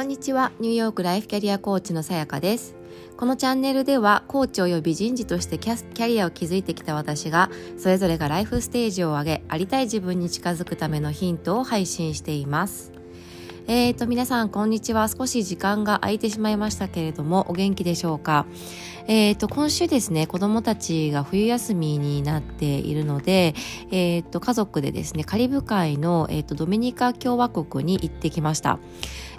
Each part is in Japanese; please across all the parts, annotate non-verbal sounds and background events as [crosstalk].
こんにちは。ニューヨークライフキャリアコーチのさやかです。このチャンネルでは、コーチ及び人事としてキャリアを築いてきた私が、それぞれがライフステージを上げ、ありたい自分に近づくためのヒントを配信しています。えーと、皆さん、こんにちは。少し時間が空いてしまいましたけれども、お元気でしょうか？えーと、今週ですね、子供たちが冬休みになっているので、えーと、家族でですね、カリブ海の、えーと、ドミニカ共和国に行ってきました。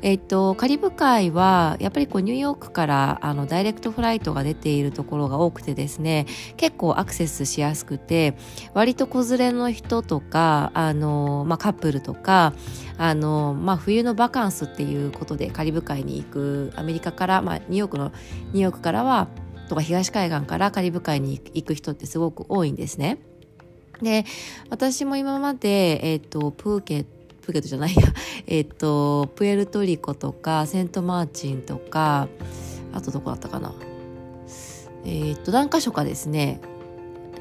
えっと、カリブ海は、やっぱりこう、ニューヨークから、あの、ダイレクトフライトが出ているところが多くてですね、結構アクセスしやすくて、割と子連れの人とか、あの、まあ、カップルとか、あの、まあ、冬のバカンスっていうことでカリブ海に行く、アメリカから、まあ、ニューヨークの、ニューヨークからは、とか東海岸からカリブ海に行く人ってすごく多いんですね。で、私も今まで、えっ、ー、と、プーケット、プーケットじゃないや、[laughs] えっ、ー、と、プエルトリコとか、セントマーチンとか、あとどこだったかな。えっ、ー、と、何箇所かですね、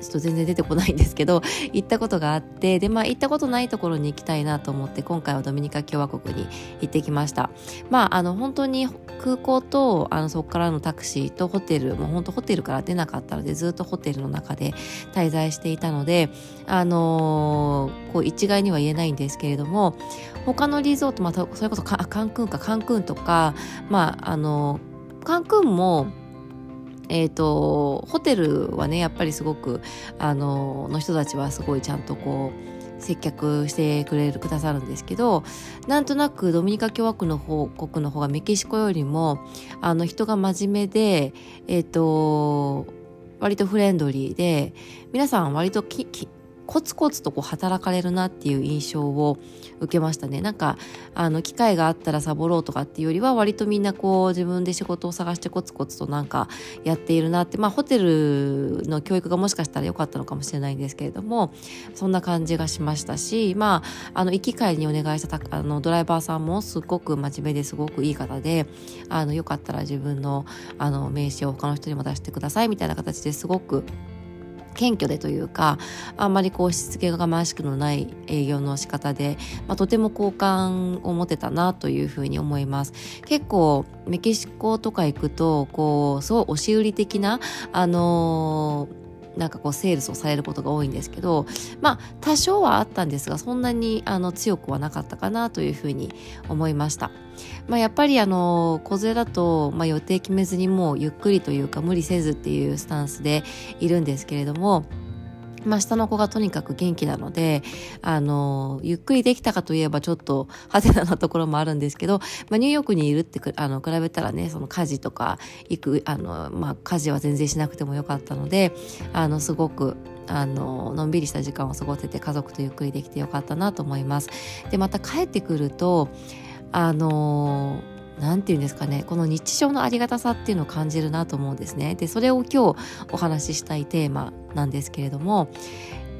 ちょっと全然出てこないんですけど [laughs] 行ったことがあってでまあ行ったことないところに行きたいなと思って今回はドミニカ共和国に行ってきました。まああの本当に空港とあのそこからのタクシーとホテルもう本当ホテルから出なかったのでずっとホテルの中で滞在していたのであのー、こう一概には言えないんですけれども他のリゾートまたそれこそカンクンかカンクンとかまああのカンクンもえっ、ー、と、ホテルはね、やっぱりすごく、あの、の人たちはすごいちゃんとこう、接客してくれる、くださるんですけど、なんとなくドミニカ共和国の方、国の方がメキシコよりも、あの、人が真面目で、えっ、ー、と、割とフレンドリーで、皆さん割とき、きコツコツとこう働かれるなっていう印象を受けましたね。なんか、あの、機会があったらサボろうとかっていうよりは、割とみんなこう、自分で仕事を探してコツコツとなんかやっているなって、まあ、ホテルの教育がもしかしたら良かったのかもしれないんですけれども、そんな感じがしましたし、まあ、あの、行き帰りにお願いしたあのドライバーさんもすごく真面目ですごくいい方で、あの、よかったら自分の、あの、名刺を他の人にも出してくださいみたいな形ですごく謙虚でというかあんまりこうしつけがましくのない営業の仕方で、まあ、とても好感を持てたなというふうに思います。結構メキシコとか行くとこうすごい押し売り的なあのーなんかこうセールスをされることが多いんですけどまあ多少はあったんですがそんなにあの強くはなかったかなというふうに思いました。まあ、やっぱりあの子連れだと、まあ、予定決めずにもうゆっくりというか無理せずっていうスタンスでいるんですけれどもまあ、下の子がとにかく元気なので、あの、ゆっくりできたかといえばちょっと、ハテナなところもあるんですけど、まあ、ニューヨークにいるってあの、比べたらね、その家事とか、行く、あの、まあ、家事は全然しなくてもよかったので、あの、すごく、あの、のんびりした時間を過ごせて家族とゆっくりできてよかったなと思います。で、また帰ってくると、あの何て言うんですかねこの日常のありがたさっていうのを感じるなと思うんですねでそれを今日お話ししたいテーマなんですけれども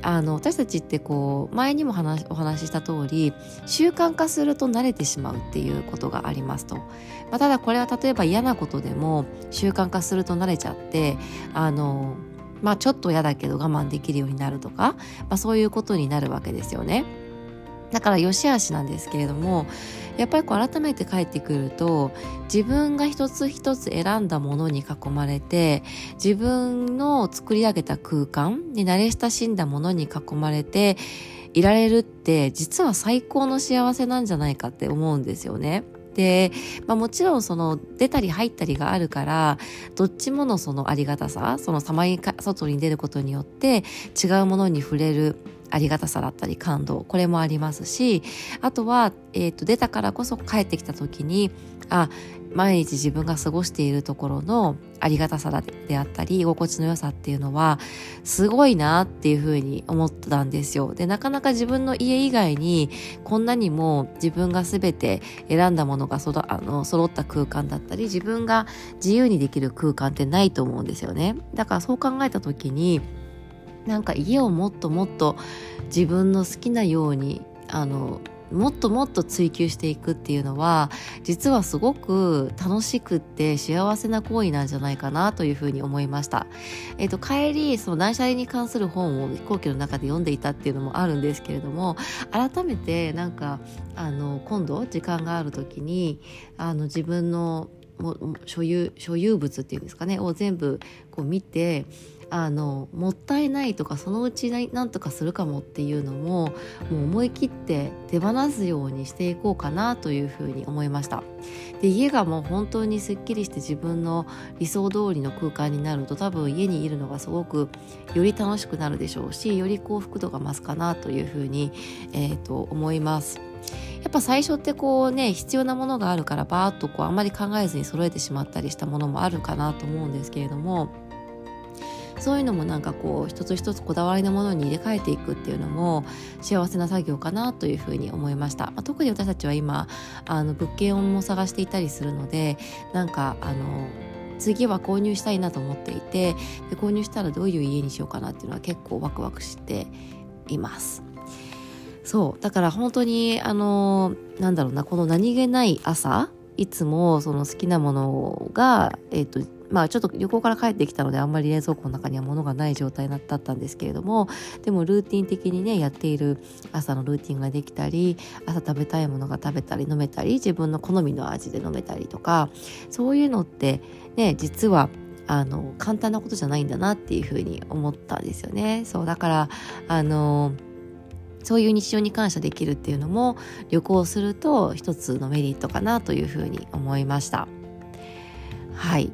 あの私たちってこう前にも話お話しした通り習慣化すると慣れてしまうっていうことがありますと、まあ、ただこれは例えば嫌なことでも習慣化すると慣れちゃってあのまあちょっと嫌だけど我慢できるようになるとか、まあ、そういうことになるわけですよね。だから良し悪しなんですけれどもやっぱりこう改めて帰ってくると自分が一つ一つ選んだものに囲まれて自分の作り上げた空間に慣れ親しんだものに囲まれていられるって実は最高の幸せなんじゃないかって思うんですよね。で、まあ、もちろんその出たり入ったりがあるからどっちものそのありがたさそのさまに外に出ることによって違うものに触れるありがたさだったり感動これもありますしあとは、えーと、出たからこそ帰ってきた時にあ毎日自分が過ごしているところのありがたさであったり居心地の良さっていうのはすごいなっていうふうに思ったんですよ。でなかなか自分の家以外にこんなにも自分が全て選んだものがそあの揃った空間だったり自分が自由にできる空間ってないと思うんですよね。だからそう考えた時になんか家をもっともっと自分の好きなようにあのもっともっと追求していくっていうのは実はすごく楽しくって幸せな行為なんじゃないかなというふうに思いました。えっ、ー、と帰りその断捨離に関する本を飛行機の中で読んでいたっていうのもあるんですけれども改めてなんかあの今度時間がある時にあの自分のも所有所有物っていうんですかねを全部こう見てあのもったいないとかそのうちなんとかするかもっていうのももう思い切って手放すようにしていこうかなというふうに思いました。で家がもう本当にすっきりして自分の理想通りの空間になると多分家にいるのがすごくより楽しくなるでしょうしより幸福度が増すかなというふうに、えーと思います。やっぱ最初ってこうね必要なものがあるからバーッとこうあんまり考えずに揃えてしまったりしたものもあるかなと思うんですけれどもそういうのもなんかこう一つ一つこだわりのものに入れ替えていくっていうのも幸せな作業かなというふうに思いました、まあ、特に私たちは今あの物件を探していたりするのでなんかあの次は購入したいなと思っていてで購入したらどういう家にしようかなっていうのは結構ワクワクしています。そうだから本当にあのなんだろうなこの何気ない朝いつもその好きなものがえっ、ー、とまあちょっと旅行から帰ってきたのであんまり冷蔵庫の中には物がない状態だったんですけれどもでもルーティン的にねやっている朝のルーティンができたり朝食べたいものが食べたり飲めたり自分の好みの味で飲めたりとかそういうのってね実はあの簡単なことじゃないんだなっていうふうに思ったんですよね。そうだからあのそういう日常に感謝できるっていうのも旅行すると一つのメリットかなというふうに思いました。はい。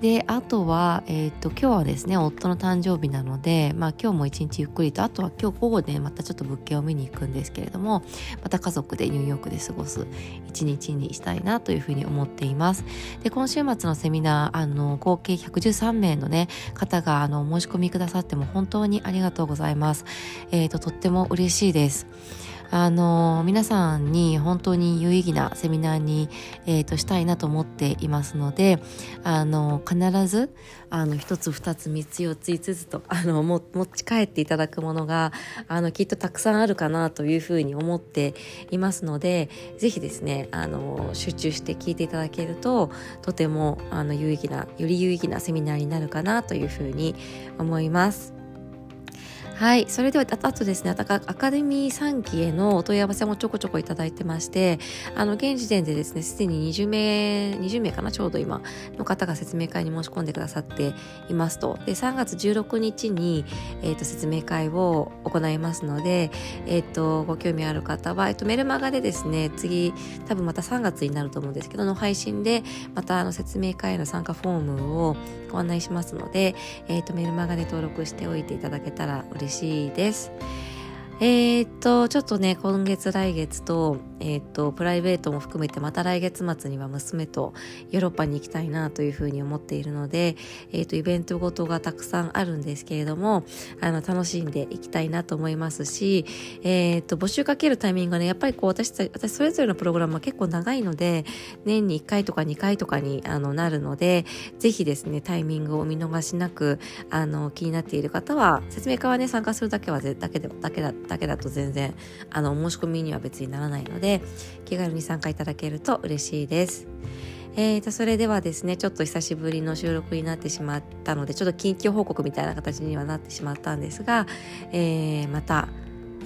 であとは、えーと、今日はですね夫の誕生日なので、まあ、今日も一日ゆっくりとあとは今日午後でまたちょっと物件を見に行くんですけれどもまた家族でニューヨークで過ごす一日にしたいなというふうに思っています。で今週末のセミナーあの合計113名のね方があの申し込みくださっても本当にありがとうございます、えーと、とっても嬉しいです。あの皆さんに本当に有意義なセミナーに、えーと、したいなと思っていますのであの必ずあの1つ2つ3つ4つ5つと [laughs] あの持ち帰っていただくものがあのきっとたくさんあるかなというふうに思っていますのでぜひですねあの集中して聞いていただけるととてもあの有意義なより有意義なセミナーになるかなというふうに思います。はい。それでは、あとですね、アカデミー3期へのお問い合わせもちょこちょこいただいてまして、あの、現時点でですね、すでに20名、20名かな、ちょうど今の方が説明会に申し込んでくださっていますと。で、3月16日に、えっ、ー、と、説明会を行いますので、えっ、ー、と、ご興味ある方は、えっ、と、メルマガでですね、次、多分また3月になると思うんですけど、の配信で、またあの、説明会への参加フォームをご案内しますので、えっ、と、メルマガで登録しておいていただけたら嬉しい嬉しいです。えー、っと、ちょっとね、今月来月と、えー、っと、プライベートも含めてまた来月末には娘とヨーロッパに行きたいなというふうに思っているので、えー、っと、イベントごとがたくさんあるんですけれども、あの、楽しんでいきたいなと思いますし、えっと、募集かけるタイミングがね、やっぱりこう、私私それぞれのプログラムは結構長いので、年に1回とか2回とかにあのなるので、ぜひですね、タイミングを見逃しなく、あの、気になっている方は、説明会はね、参加するだけは、だけ、だけだだけだと全然あの申し込みには別にならないのでで気軽に参加いただけると嬉しいです。えーと、それではですねちょっと久しぶりの収録になってしまったのでちょっと緊急報告みたいな形にはなってしまったんですが、えー、また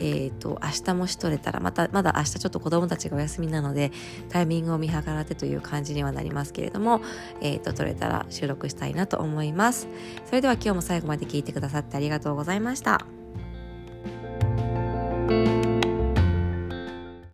えーと、明日もし取れたらまたまだ明日ちょっと子供たちがお休みなのでタイミングを見計らってという感じにはなりますけれども、えーと取れたら収録したいなと思いますそれでは今日も最後まで聞いてくださってありがとうございました。